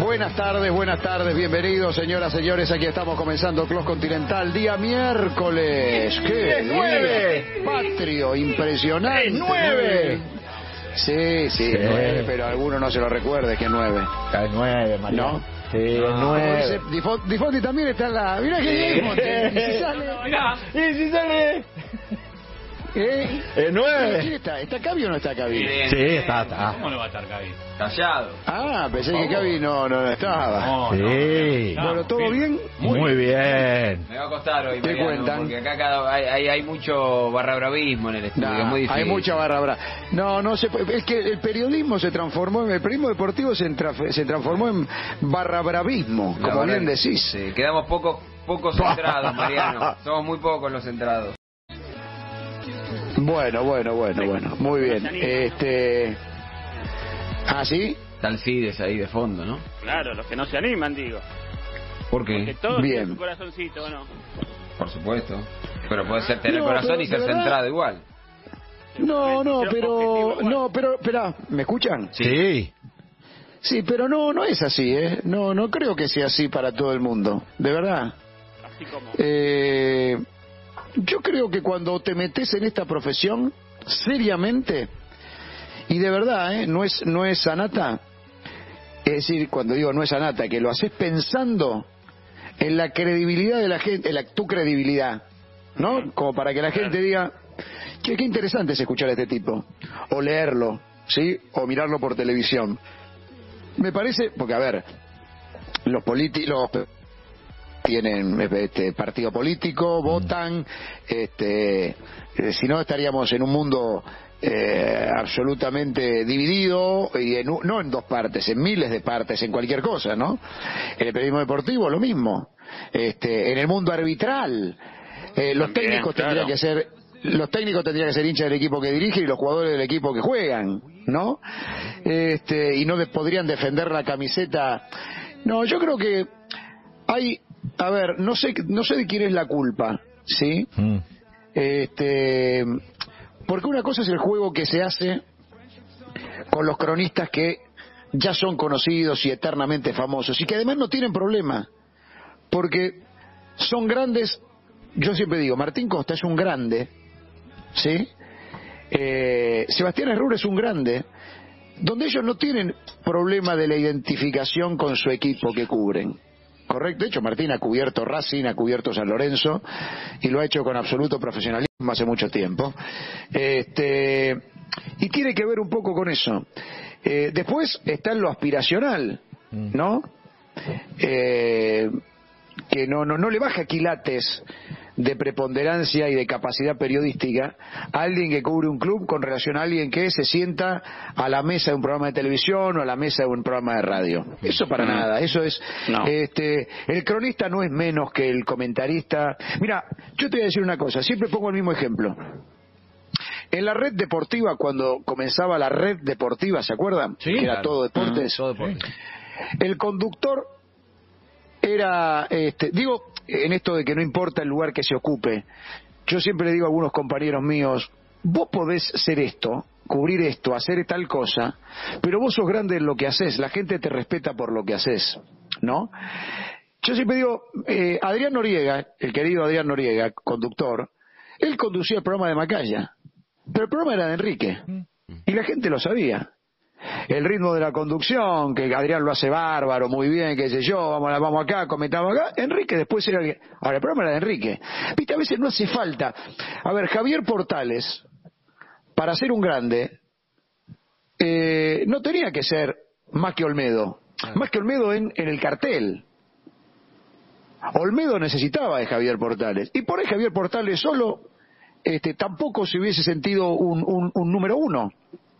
Buenas tardes, buenas tardes, bienvenidos señoras, señores, aquí estamos comenzando Clos Continental, día miércoles. ¿Qué? ¡Es nueve! Patrio, impresionante. ¡Es nueve! Sí, sí, Sí. nueve, pero alguno no se lo recuerde que es nueve. Es nueve, María. ¿No? Sí, es nueve. Dice, Difo- Difondi también está en la... Mirá que bien, Monte. Y si sale... ¿Y si sale? ¿Eh? Es ¿Quién nueve. está? ¿Está Cavi o no está Cavi? Sí, está, está. ¿Cómo no va a estar Gaby? Callado. Ah, pensé que Cavi no, no, no estaba. No, Sí. no. Bueno, ¿todo bien? Muy bien. Me va a costar hoy, ¿Qué Mariano, cuentan? porque acá hay, hay, hay mucho barra bravismo en el estudio, Nah, es muy difícil. hay mucha barra brava. No, no se puede- es que el periodismo se transformó, en- el periodismo deportivo se, entra- se transformó en barra bravismo, La como bien decís. sí, quedamos poco, poco centrados, Mariano. Somos muy pocos los centrados. Bueno, bueno, bueno, bueno, muy bien. Este, ¿ah, sí? Está el Fides ahí de fondo, ¿no? Claro, los que no se animan, digo. ¿Por qué? todos Bien. tienen su corazoncito, ¿o no? Por supuesto. Pero puede ser tener No, corazón y ser verdad- centrado igual. No, no, Pero no, pero, espera, ¿me escuchan? Sí. Sí, pero no, no es así, ¿eh? No, no creo que sea así para todo el mundo, de verdad. Así como. Eh, yo creo que cuando te metes en esta profesión, seriamente, y de verdad, ¿eh? no es no es sanata, es decir, cuando digo no es sanata, que lo haces pensando en la credibilidad de la gente, en la, tu credibilidad, ¿no? Como para que la gente diga, che, qué interesante es escuchar a este tipo, o leerlo, ¿sí? O mirarlo por televisión. Me parece, porque a ver, los políticos, tienen este, partido político, votan, este, eh, si no estaríamos en un mundo eh, absolutamente dividido y en no en dos partes, en miles de partes, en cualquier cosa, ¿no? En el periodismo deportivo lo mismo, este, en el mundo arbitral, eh, los También, técnicos claro. tendrían que ser los técnicos tendrían que ser hinchas del equipo que dirigen y los jugadores del equipo que juegan, ¿no? Este, y no de- podrían defender la camiseta. No, yo creo que hay, a ver, no sé, no sé de quién es la culpa, ¿sí? Mm. Este, porque una cosa es el juego que se hace con los cronistas que ya son conocidos y eternamente famosos y que además no tienen problema, porque son grandes. Yo siempre digo, Martín Costa es un grande, ¿sí? Eh, Sebastián Herrera es un grande, donde ellos no tienen problema de la identificación con su equipo que cubren. Correcto, de hecho Martín ha cubierto Racing, ha cubierto San Lorenzo y lo ha hecho con absoluto profesionalismo hace mucho tiempo. Este, y tiene que ver un poco con eso. Eh, después está en lo aspiracional, ¿no? Eh, que no, no, no le baja quilates de preponderancia y de capacidad periodística alguien que cubre un club con relación a alguien que se sienta a la mesa de un programa de televisión o a la mesa de un programa de radio. Eso para nada, eso es No. este el cronista no es menos que el comentarista. Mira, yo te voy a decir una cosa, siempre pongo el mismo ejemplo. En la red deportiva, cuando comenzaba la red deportiva, ¿se acuerdan? Sí, que era claro. todo deportes. Todo deporte. El conductor era, este, digo, en esto de que no importa el lugar que se ocupe, yo siempre le digo a algunos compañeros míos, vos podés ser esto, cubrir esto, hacer tal cosa, pero vos sos grande en lo que haces, la gente te respeta por lo que haces, ¿no? Yo siempre digo, eh, Adrián Noriega, el querido Adrián Noriega, conductor, él conducía el programa de Macaya, pero el programa era de Enrique, y la gente lo sabía el ritmo de la conducción, que Adrián lo hace bárbaro, muy bien, qué sé yo, vamos, vamos acá, comentamos acá. Enrique después era el... Ahora, el programa era de Enrique. Viste, a veces no hace falta. A ver, Javier Portales, para ser un grande, eh, no tenía que ser más que Olmedo. Más que Olmedo en, en el cartel. Olmedo necesitaba de Javier Portales. Y por ahí Javier Portales solo este, tampoco se hubiese sentido un, un- un número uno.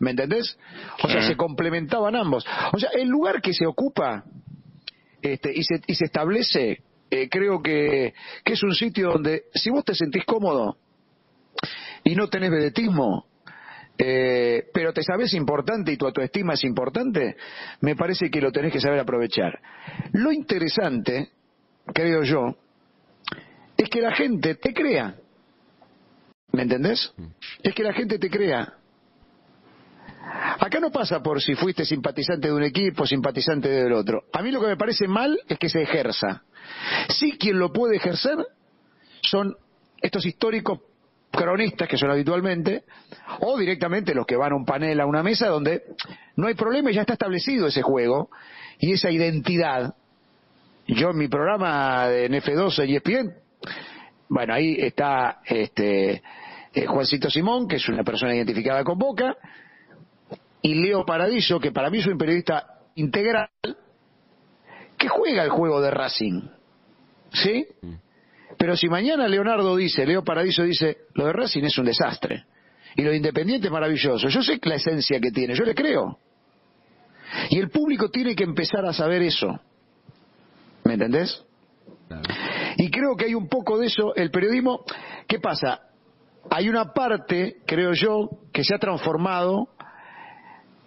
¿Me entendés? O sea, se complementaban ambos. O sea, el lugar que se ocupa este, y, se, y se establece, eh, creo que, que es un sitio donde, si vos te sentís cómodo y no tenés vedetismo, eh, pero te sabes importante y tu autoestima es importante, me parece que lo tenés que saber aprovechar. Lo interesante, creo yo, es que la gente te crea. ¿Me entendés? Es que la gente te crea. ¿A acá no pasa por si fuiste simpatizante de un equipo, simpatizante del otro. A mí lo que me parece mal es que se ejerza. Sí, quien lo puede ejercer son estos históricos cronistas que son habitualmente, o directamente los que van a un panel, a una mesa donde no hay problema y ya está establecido ese juego y esa identidad. Yo en mi programa de NF12 y ESPN, bueno, ahí está este eh, Juancito Simón, que es una persona identificada con Boca, y Leo Paradiso, que para mí es un periodista integral, que juega el juego de Racing. ¿Sí? Pero si mañana Leonardo dice, Leo Paradiso dice, lo de Racing es un desastre, y lo de Independiente es maravilloso, yo sé la esencia que tiene, yo le creo. Y el público tiene que empezar a saber eso. ¿Me entendés? Claro. Y creo que hay un poco de eso. El periodismo, ¿qué pasa? Hay una parte, creo yo, que se ha transformado.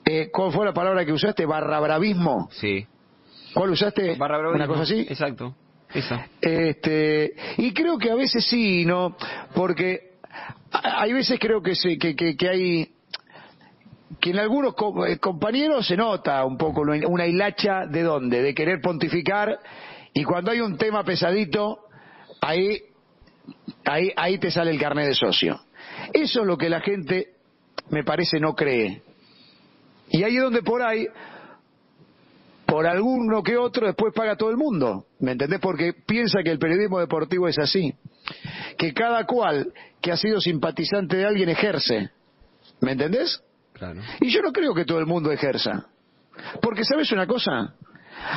Eh, ¿Cuál fue la palabra que usaste? Barrabravismo. Sí. ¿Cuál usaste? Barra Una cosa así. Exacto. Esa. Este, y creo que a veces sí, ¿no? Porque hay veces creo que, se, que, que, que hay que en algunos co- eh, compañeros se nota un poco una hilacha de dónde, de querer pontificar y cuando hay un tema pesadito, ahí, ahí, ahí te sale el carnet de socio. Eso es lo que la gente, me parece, no cree. Y ahí es donde por ahí por alguno que otro después paga todo el mundo. ¿Me entendés? Porque piensa que el periodismo deportivo es así. Que cada cual que ha sido simpatizante de alguien ejerce. ¿Me entendés? Claro. Y yo no creo que todo el mundo ejerza. Porque, ¿sabes una cosa?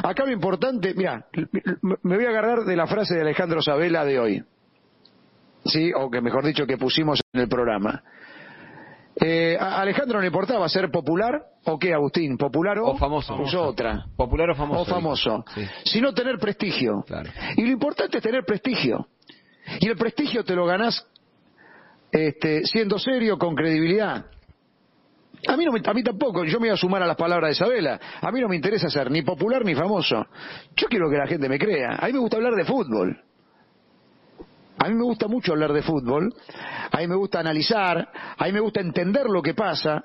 Acá lo importante, mira, me voy a agarrar de la frase de Alejandro Sabela de hoy. Sí, o que mejor dicho que pusimos en el programa. Eh, a Alejandro no le importaba ser popular o qué, Agustín, popular o, O famoso. Otra. Popular o famoso. O famoso. Sí. Sino tener prestigio. Claro. Y lo importante es tener prestigio. Y el prestigio te lo ganás este, siendo serio, con credibilidad. A mí, no me- a mí tampoco, yo me voy a sumar a las palabras de Isabela. A mí no me interesa ser ni popular ni famoso. Yo quiero que la gente me crea. A mí me gusta hablar de fútbol. A mí me gusta mucho hablar de fútbol. A mí me gusta analizar. A mí me gusta entender lo que pasa.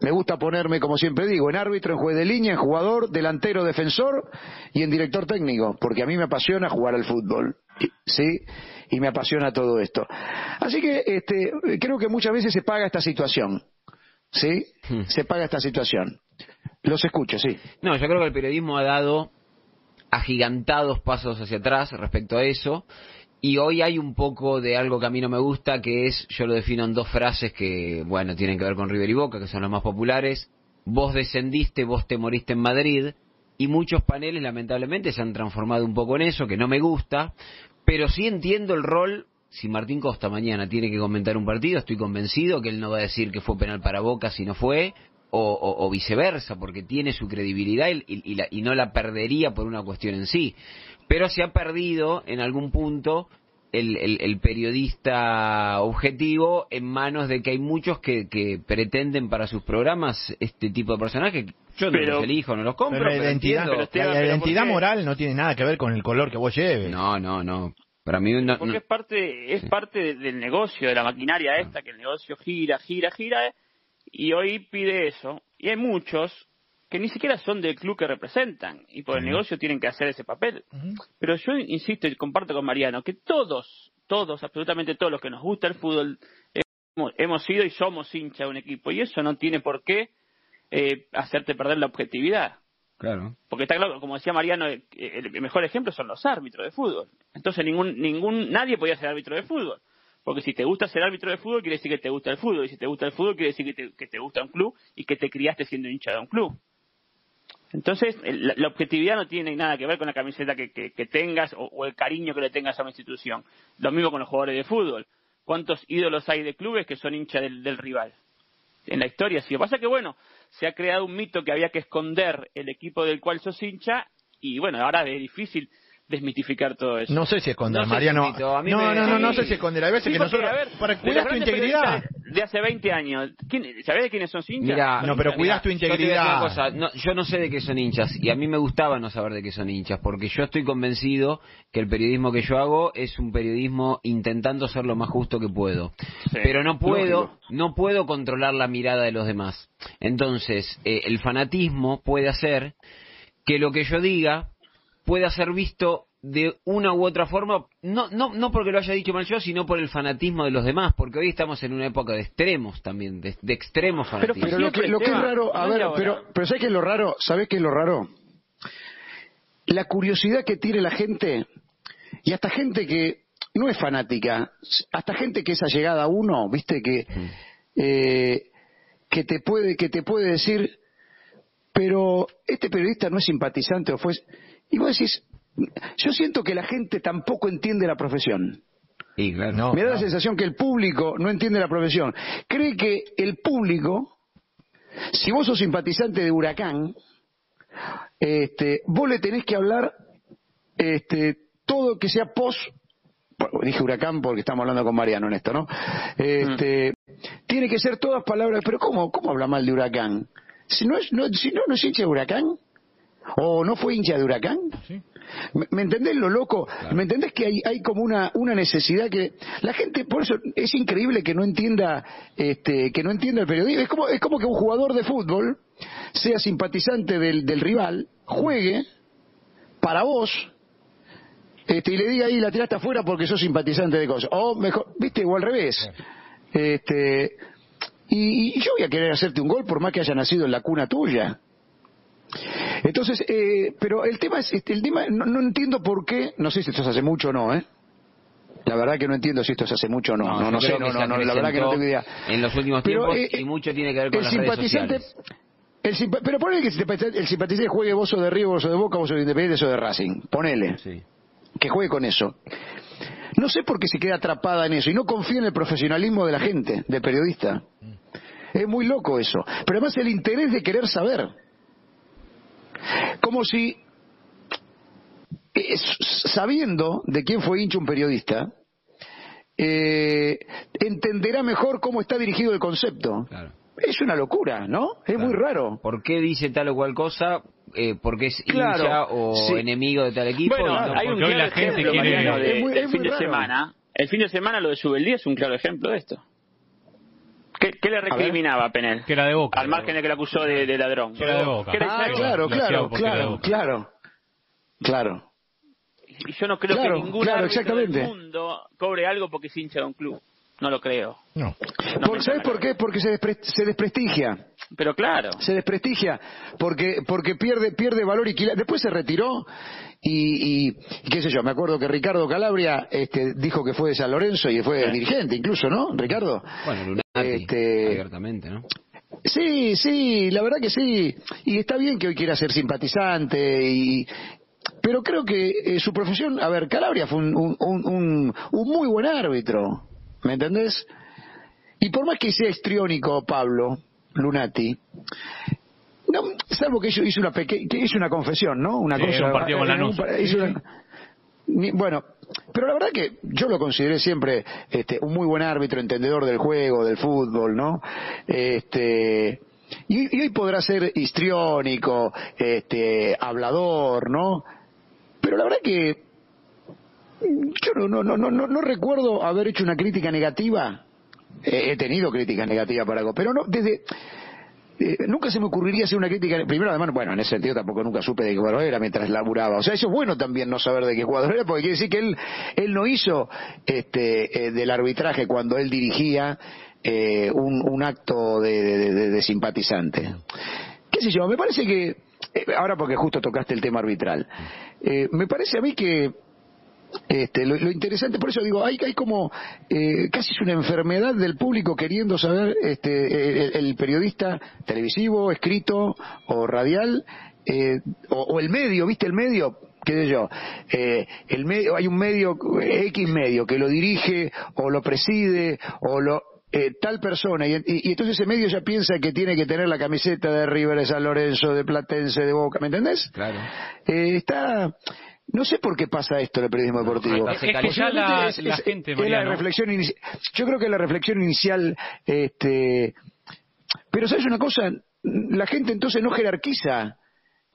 Me gusta ponerme, como siempre digo, en árbitro, en juez de línea, en jugador, delantero, defensor y en director técnico, porque a mí me apasiona jugar al fútbol, ¿sí? Y me apasiona todo esto. Así que este, creo que muchas veces se paga esta situación, ¿sí? Hmm. Se paga esta situación. Los escucho, sí. No, yo creo que el periodismo ha dado agigantados pasos hacia atrás respecto a eso. Y hoy hay un poco de algo que a mí no me gusta, que es, yo lo defino en dos frases que, bueno, tienen que ver con River y Boca, que son las más populares. Vos descendiste, vos te moriste en Madrid. Y muchos paneles, lamentablemente, se han transformado un poco en eso, que no me gusta. Pero sí entiendo el rol. Si Martín Costa mañana tiene que comentar un partido, estoy convencido que él no va a decir que fue penal para Boca si no fue, o, viceversa, porque tiene su credibilidad y la- y no la perdería por una cuestión en sí. Pero se ha perdido en algún punto el, el- el periodista objetivo en manos de que hay muchos que, que pretenden para sus programas este tipo de personajes. Yo no Pero- los elijo, no los compro, Pero la pero identidad, moral no tiene nada que ver con el color que vos lleves. No, no, no. Para mí no, Porque no- es parte, es parte de- del negocio, de la maquinaria esta, que el negocio gira, gira, gira, y hoy pide eso. Y hay muchos que ni siquiera son del club que representan, y por el negocio tienen que hacer ese papel. Pero yo insisto y comparto con Mariano que todos, todos, absolutamente todos los que nos gusta el fútbol, hemos, hemos sido y somos hincha de un equipo, y eso no tiene por qué eh, hacerte perder la objetividad. Claro. Porque está claro, como decía Mariano, eh, el mejor ejemplo son los árbitros de fútbol. Entonces ningún, ningún, nadie podía ser árbitro de fútbol. Porque si te gusta ser árbitro de fútbol, quiere decir que te gusta el fútbol. Y si te gusta el fútbol, quiere decir que te, que te gusta un club y que te criaste siendo hincha de un club. Entonces, el- la, la objetividad no tiene nada que ver con la camiseta que, que- que tengas o, o el cariño que le tengas a una institución. Lo mismo con los jugadores de fútbol. ¿Cuántos ídolos hay de clubes que son hinchas del, del rival? En la historia sí. Lo que pasa es que, bueno, se ha creado un mito que había que esconder el equipo del cual sos hincha y, bueno, ahora es difícil desmitificar todo eso. No sé si esconder, No Mariano. no, no, no, no sé si esconder. Hay veces que nosotros, para cuidar tu integridad. De- hace 20 años. ¿Quién, ¿Sabés de quiénes son hinchas? Mira, No, pero mira, cuidás tu yo integridad. cosa, no, yo no sé de qué son hinchas y a mí me gustaba no saber de qué son hinchas porque yo estoy convencido que el periodismo que yo hago es un periodismo intentando ser lo más justo que puedo. Sí, pero no puedo, lógico. no puedo controlar la mirada de los demás. Entonces, eh, el fanatismo puede hacer que lo que yo diga pueda ser visto de una u otra forma, no, no, no porque lo haya dicho mal yo, sino por el fanatismo de los demás, porque hoy estamos en una época de extremos también, de, de extremos Pero- fanatismo. Pero lo que, lo que es raro, a no ver, pero, pero ¿sabes qué es lo raro? ¿Sabes qué es lo raro? La curiosidad que tiene la gente, y hasta gente que no es fanática, hasta gente que es allegada a uno, viste, que, eh, que te puede, que te puede decir, pero este periodista no es simpatizante o fue, y vos decís, yo siento que la gente tampoco entiende la profesión. Y claro. No, Me da la sensación que el público no entiende la profesión. Cree que el público, si vos sos simpatizante de Huracán, este, vos le tenés que hablar este, todo que sea post. dije Huracán porque estamos hablando con Mariano en esto, ¿no? Este, Tiene que ser todas palabras. Pero ¿cómo, cómo habla mal de Huracán? Si no, es, no, si no, no es hincha de Huracán. ¿O no fue hincha de Huracán? Sí. ¿Me, me entendés lo loco? ¿Me entendés que hay, hay como una, una necesidad que la gente, por eso es increíble que no entienda, este, que no entienda el periodismo. Es como, es como que un jugador de fútbol sea simpatizante del, del rival, juegue para vos, este, y le diga ahí la tiraste afuera porque sos simpatizante de cosas. O mejor, viste, o al revés. Este, y, y yo voy a querer hacerte un gol por más que haya nacido en la cuna tuya. Entonces, eh, pero el tema es, este, el tema, no, no entiendo por qué, no sé si esto se hace mucho o no, ¿eh? La verdad que no entiendo si esto se hace mucho o no, no, no, creo sé, no, no, no, la verdad que no tengo idea. En los últimos Pero, tiempos eh, y mucho tiene que ver con el las redes simpatizante, sociales. el simpa- pero ponele que el simpatizante, juegue vos sos de River, vos sos de Boca, vos sos de Independiente, sos de Racing, ponele, Sí. que juegue con eso. No sé por qué se queda atrapada en eso y no confía en el profesionalismo de la gente, del periodista. Es muy loco eso. Pero además el interés de querer saber. Como si, eh, sabiendo de quién fue hincha un periodista, eh, entenderá mejor cómo está dirigido el concepto. Claro. Es una locura, ¿no? Es muy raro. ¿Por qué dice tal o cual cosa? Eh, ¿Porque es Claro, hincha o sí. enemigo de tal equipo? Bueno, No, hay un claro la gente ejemplo, quiere- Mariano, de- Es muy- es fin de raro. semana. El fin de semana lo de Subeldía es un claro ejemplo de esto. ¿Qué, qué le recriminaba a Penel? Que era de Boca. Al margen de que le acusó de, de ladrón. Que era de Boca. Ah, claro, Lo claro, claro, claro. Claro. Y yo no creo Claro, que ningún claro, exactamente. del mundo cobre algo porque es hincha de un club. No lo creo. No. No Por- ¿Sabes por qué? Porque se, despre- se desprestigia. Pero claro. se desprestigia porque porque pierde pierde valor y quila- después se retiró y, y- y qué sé yo me acuerdo que Ricardo Calabria este dijo que fue de San Lorenzo y fue dirigente incluso no Ricardo Bueno, Lunati, Este- abiertamente, ¿no? sí sí la verdad que sí y está bien que hoy quiera ser simpatizante y pero creo que eh, su profesión a ver Calabria fue un, un, un- un- un muy buen árbitro ¿me entendés? Y por más que sea histriónico Pablo Lunati, no, salvo que hizo, una que hizo una confesión, ¿no? Una Sí, cosa. un partido con en un una- ni- bueno, pero la verdad que yo lo consideré siempre este, un muy buen árbitro, entendedor del juego, del fútbol, ¿no? Este, y, y hoy podrá ser histriónico, este, hablador, ¿no? Pero la verdad que yo no, no, no, no, no recuerdo haber hecho una crítica negativa. He tenido críticas negativas para algo, pero no, desde, eh, nunca se me ocurriría hacer una crítica. Primero, además, bueno, en ese sentido tampoco nunca supe de qué cuadro era mientras laburaba. O sea, eso es bueno también no saber de qué cuadro era, porque quiere decir que él, él no hizo este, eh, del arbitraje cuando él dirigía eh, un, un acto de, de- de- simpatizante. ¿Qué sé yo? Me parece que, eh, ahora porque justo tocaste el tema arbitral, me parece a mí que este, lo, lo interesante, por eso digo, hay, hay como eh, casi es una enfermedad del público queriendo saber, este, el, el periodista televisivo, escrito o radial, eh, o, o el medio, ¿viste el medio? qué sé yo, eh, el medio, hay un medio, X medio, que lo dirige o lo preside o lo eh, tal persona y, y- y entonces ese medio ya piensa que tiene que tener la camiseta de River, de San Lorenzo, de Platense, de Boca, ¿me entendés? Claro. Eh, está no sé por qué pasa esto en el periodismo deportivo. Es Es que ya la, la gente, es la reflexión yo creo que la reflexión inicial este pero sabes una cosa la gente entonces no jerarquiza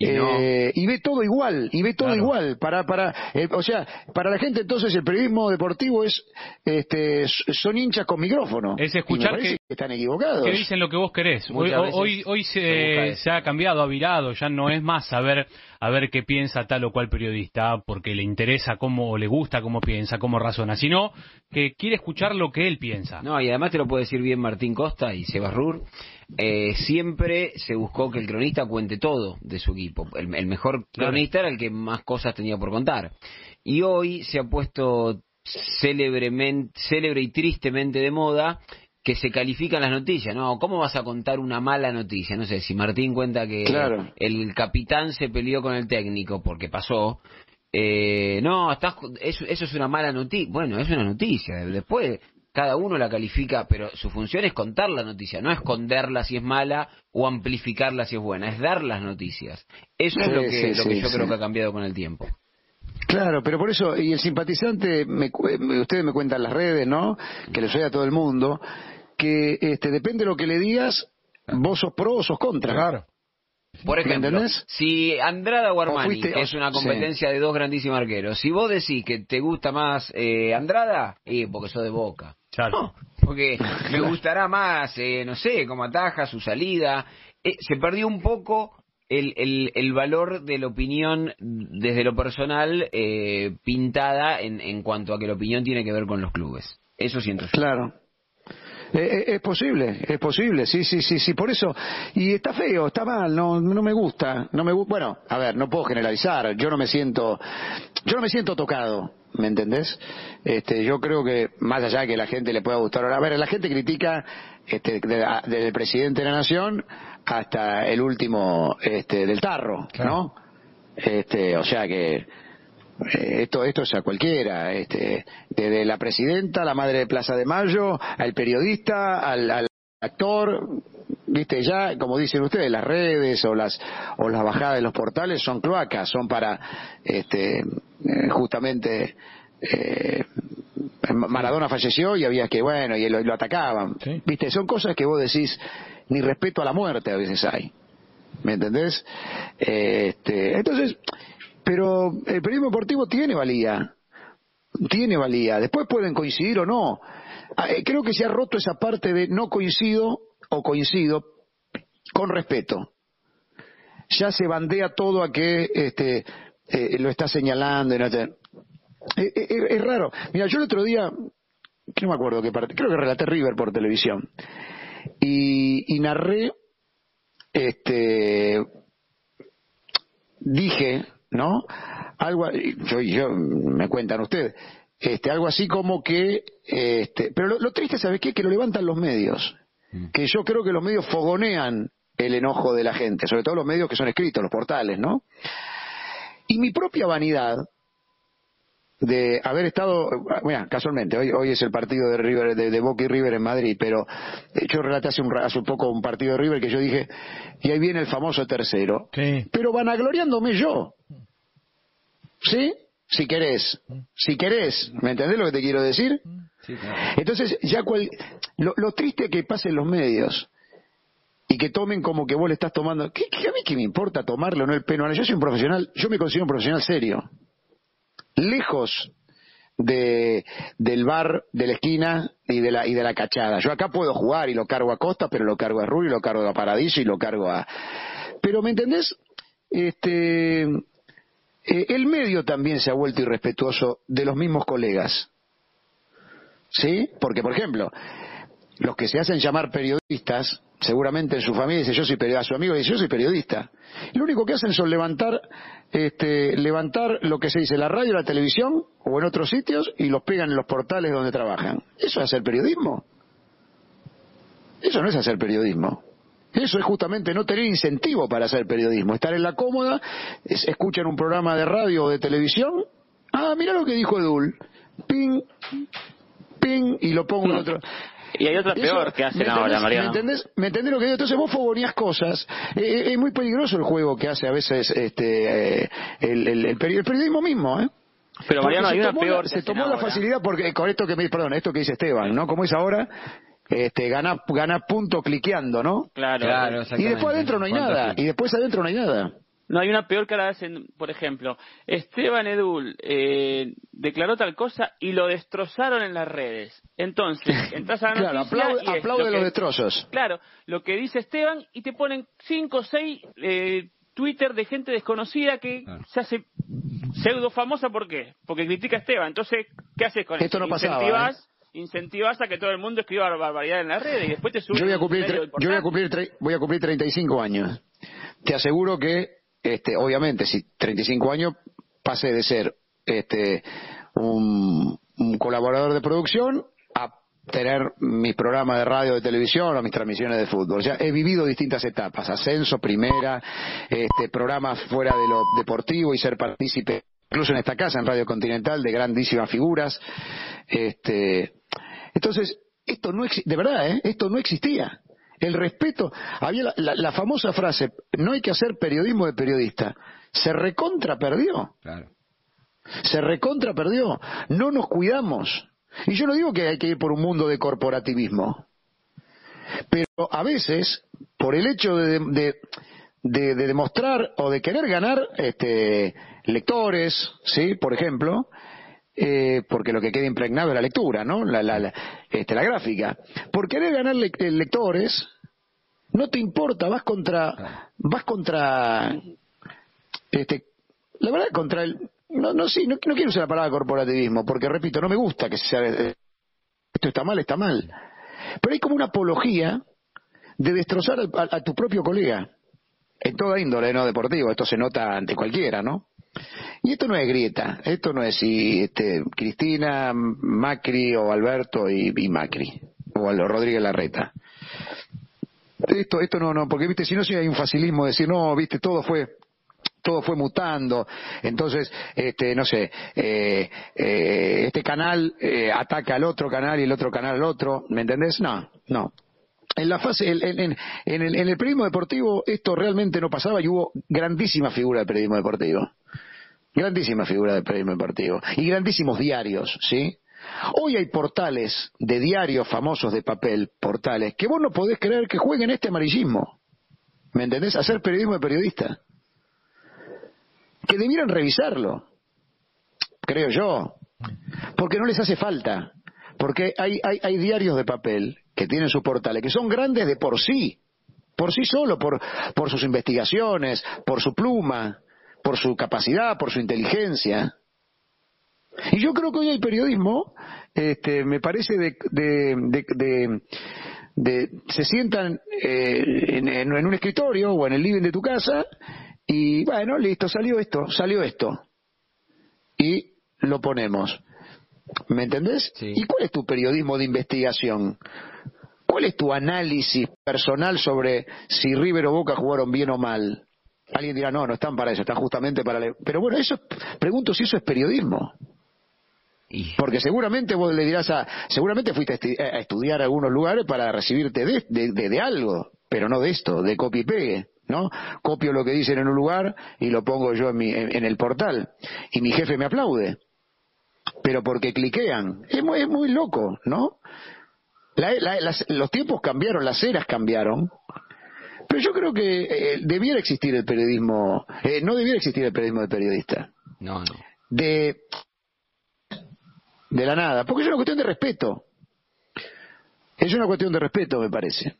Y no. eh, y ve todo igual y ve todo Claro. igual para para eh, o sea para la gente entonces el periodismo deportivo es este son hinchas con micrófono Es escuchar que- están equivocados que dicen lo que vos querés. Hoy, Muchas hoy, hoy se se ha cambiado, ha virado, ya no es más saber a ver qué piensa tal o cual periodista, porque le interesa cómo o le gusta cómo piensa, cómo razona, sino que quiere escuchar lo que él piensa. No, y además te lo puede decir bien Martín Costa y Sebas Rur. Eh, siempre se buscó que el cronista cuente todo de su equipo. El, el mejor Claro. cronista era el que más cosas tenía por contar. Y hoy se ha puesto célebremente, célebre y tristemente de moda que se califican las noticias, ¿no? ¿Cómo vas a contar una mala noticia? No sé, si Martín cuenta que Claro. el capitán se peleó con el técnico porque pasó, eh, no, estás, eso, eso es una mala noticia. Bueno, es una noticia. Después cada uno la califica, pero su función es contar la noticia, no esconderla si es mala o amplificarla si es buena, es dar las noticias. Eso es lo que, sí, lo que sí, yo sí. creo que ha cambiado con el tiempo. Claro, pero por eso, y el simpatizante, me me- ustedes me cuentan en las redes, ¿no? Que le soy a todo el mundo, que este, depende de lo que le digas, vos sos pro o sos contra. Claro. Por ¿Me ejemplo, entendés? si Andrada o Armani, fuiste- es una competencia de dos grandísimos arqueros, si vos decís que te gusta más eh, Andrada, eh, porque sos de Boca. Claro. No, porque me gustará más, eh, no sé, cómo ataja, su salida. Eh, se perdió un poco el, el, el valor de la opinión desde lo personal eh, pintada en, en cuanto a que la opinión tiene que ver con los clubes. Eso siento yo. Claro. Eh, eh, es posible, es posible, sí, sí, sí, sí, por eso, y está feo, está mal, no, no me gusta, no me bueno, a ver, no puedo generalizar, yo no me siento, yo no me siento tocado, ¿me entendés? Este, yo creo que, más allá de que la gente le pueda gustar, a ver, la gente critica, este, de- a- desde el presidente de la nación hasta el último, este, del tarro, ¿no? Este, o sea que, eh, esto esto es a cualquiera este desde la presidenta la madre de Plaza de Mayo al periodista al, al actor viste ya como dicen ustedes las redes o las o las bajadas de los portales son cloacas son para este eh, justamente eh, Maradona falleció y había que bueno y lo, lo atacaban Sí. viste son cosas que vos decís ni respeto a la muerte a veces hay ¿Me entendés? Este, entonces, pero el periodismo deportivo tiene valía. Tiene valía. Después pueden coincidir o no. Ah, eh, Creo que se ha roto esa parte de no coincido o coincido con respeto. Ya se bandea todo a que este, eh, lo está señalando. no Eh, eh, es raro. Mira, yo el otro día, que no me acuerdo qué parte, creo que relaté River por televisión. Y, y narré este dije no algo yo yo me cuentan ustedes este algo así como que este pero lo, lo triste sabes qué que lo levantan los medios que yo creo que los medios fogonean el enojo de la gente sobre todo los medios que son escritos los portales no y mi propia vanidad de haber estado, mira, casualmente, hoy, hoy es el partido de River, de, de Boca y River en Madrid, pero eh, yo relaté hace, un, hace poco un partido de River que yo dije, y ahí viene el famoso tercero, Sí. pero vanagloriándome yo. ¿Sí? Si querés, si querés, ¿me entendés lo que te quiero decir? Sí, claro. Entonces, ya cual, lo, lo triste que pasen los medios y que tomen como que vos le estás tomando. ¿Qué, qué- a mí qué me importa tomarle o no el pelo? Yo soy un profesional, yo me considero un profesional serio. Lejos de, del bar de la esquina y de la, y de la cachada. Yo acá puedo jugar y lo cargo a Costa, pero lo cargo a Rui, lo cargo a Paradiso y lo cargo a. Pero, ¿me entendés? Este. Eh, el medio también se ha vuelto irrespetuoso de los mismos colegas. ¿Sí? Porque, por ejemplo, los que se hacen llamar periodistas, seguramente en su familia dice yo soy periodista, su amigo dice yo soy periodista. Lo único que hacen son levantar, este, levantar lo que se dice la radio, la televisión o en otros sitios y los pegan en los portales donde trabajan. ¿Eso es hacer periodismo? Eso no es hacer periodismo. Eso es justamente no tener incentivo para hacer periodismo. Estar en la cómoda, es- escuchan un programa de radio o de televisión. Ah, mira lo que dijo Edul. Ping, ping, y lo pongo en otro. Y hay otra peor Eso- que hacen ¿me ahora? Mariano. ¿Me entendés? ¿Me entendés lo que digo? Entonces vos fogoneás cosas. Eh, eh, es muy peligroso el juego que hace a veces este, eh, el, el- el peri- el periodismo mismo, ¿eh? Pero Mariano, hay una peor la- Se tomó la ahora. facilidad porque con esto que me, perdón, esto que dice Esteban, ¿no? Como es ahora, este, ganar gana punto cliqueando, ¿no? Claro. Claro, Y después adentro no hay ¿Cuántos nada. Y después adentro no hay nada. No, hay una peor que ahora hacen, por ejemplo, Esteban Edul eh, declaró tal cosa y lo destrozaron en las redes. Entonces, entras a la Claro, noticia aplaude, y es aplaude lo los que- destrozos. Claro, lo que dice Esteban y te ponen cinco o seis eh, Twitter de gente desconocida que Claro. se hace pseudo famosa, ¿por qué? Porque critica a Esteban. Entonces, ¿qué haces con Esto eso? no pasaba, incentivas, incentivas a que todo el mundo escriba barbaridad en las redes y después te suben Yo voy a cumplir, yo voy a cumplir, voy a cumplir 35 años. Te aseguro que, este, obviamente, si 35 años pasé de ser, este, un, un colaborador de producción a tener mis programas de radio, de televisión o mis transmisiones de fútbol. Ya he vivido distintas etapas, ascenso, primera, este, programas fuera de lo deportivo y ser partícipe, incluso en esta casa, en Radio Continental, de grandísimas figuras. Este, entonces, esto no de verdad, ¿eh? esto no existía. El respeto, había la, la- la famosa frase, no hay que hacer periodismo de periodista. Se recontra perdió, Claro. se recontra perdió. No nos cuidamos. Y yo no digo que hay que ir por un mundo de corporativismo. Pero a veces, por el hecho de, de- de- de demostrar o de querer ganar este, lectores, ¿sí? Por ejemplo, eh, porque lo que queda impregnado es la lectura, ¿no? La, la, la- este, la gráfica. Por querer ganar le- eh, lectores, no te importa, vas contra, vas contra, este, la verdad, contra el, no, no, sí, no, no quiero usar la palabra corporativismo, porque repito, no me gusta que sea, eh, esto está mal, está mal. Pero hay como una apología de destrozar a, a tu propio colega, en toda índole, no deportivo, esto se nota ante cualquiera, ¿no? Y esto no es grieta, esto no es si este, Cristina, Macri o Alberto y, y Macri, o Rodríguez Larreta. Esto, esto no, no, porque viste, si no, si hay un facilismo de decir, no, viste, todo fue todo fue mutando, entonces, este, no sé, eh, eh, este canal eh, ataca al otro canal y el otro canal al otro, ¿me entendés? No, no. En la fase, en, en- en- el, en el periodismo deportivo esto realmente no pasaba y hubo grandísima figura del periodismo deportivo. Grandísima figura del periodismo deportivo. Y grandísimos diarios, ¿sí? Hoy hay portales de diarios famosos de papel, portales, que vos no podés creer que jueguen este amarillismo. ¿Me entendés? Hacer periodismo de periodista. Que debieran revisarlo. Creo yo. Porque no les hace falta. Porque hay, hay, hay diarios de papel que tienen sus portales, que son grandes de por sí. Por sí solo, por, por sus investigaciones, por su pluma, por su capacidad, por su inteligencia. Y yo creo que hoy el periodismo, este, me parece de, de, de, de- de- se sientan eh, en, un escritorio o en el living de tu casa y bueno, listo, salió esto, salió esto. Y lo ponemos. ¿Me entendés? Sí. ¿Y cuál es tu periodismo de investigación? ¿Cuál es tu análisis personal sobre si River o Boca jugaron bien o mal? Alguien dirá, no, no están para eso, están justamente para... le-". Pero bueno, eso, pregunto si eso es periodismo. Porque seguramente vos le dirás a... Seguramente fuiste a, estudiar a algunos lugares para recibirte de, de, de- de algo, pero no de esto, de copia y pegue, ¿no? Copio lo que dicen en un lugar y lo pongo yo en, mi, en, en el portal. Y mi jefe me aplaude. Pero porque cliquean. Es muy, es muy loco, ¿no? La- la- las- los tiempos cambiaron, las eras cambiaron. Pero yo creo que eh, debiera existir el periodismo... eh, no debiera existir el periodismo de periodista no, no. de de la nada, porque es una cuestión de respeto. Es una cuestión de respeto, me parece.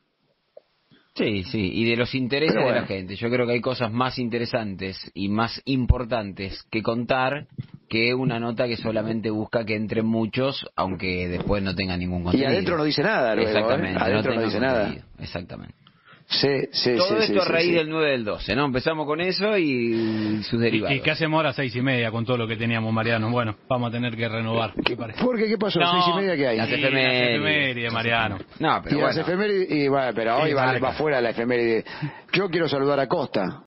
Sí, sí, y de los intereses de la gente. Yo creo que hay cosas más interesantes y más importantes que contar que una nota que solamente busca que entren muchos, aunque después no tenga ningún Y contenido. adentro no dice nada, luego, ¿eh? Exactamente, Adentro no dice nada. Exactamente. Sí, sí, Todo sí, esto sí, a raíz sí, sí. del 9 del 12, ¿no? Empezamos con eso y sus ¿Y, derivados. y qué hacemos ahora a seis y media con todo lo que teníamos, Mariano? Bueno, vamos a tener que renovar. ¿Qué parece? ¿Por qué? ¿Qué pasó? No, ¿Seis y media que hay? las efemérides. efemérides, Mariano. No, y pero las bueno. efemérides, y bueno, pero hoy va, va fuera la efeméride. Yo quiero saludar a Costa.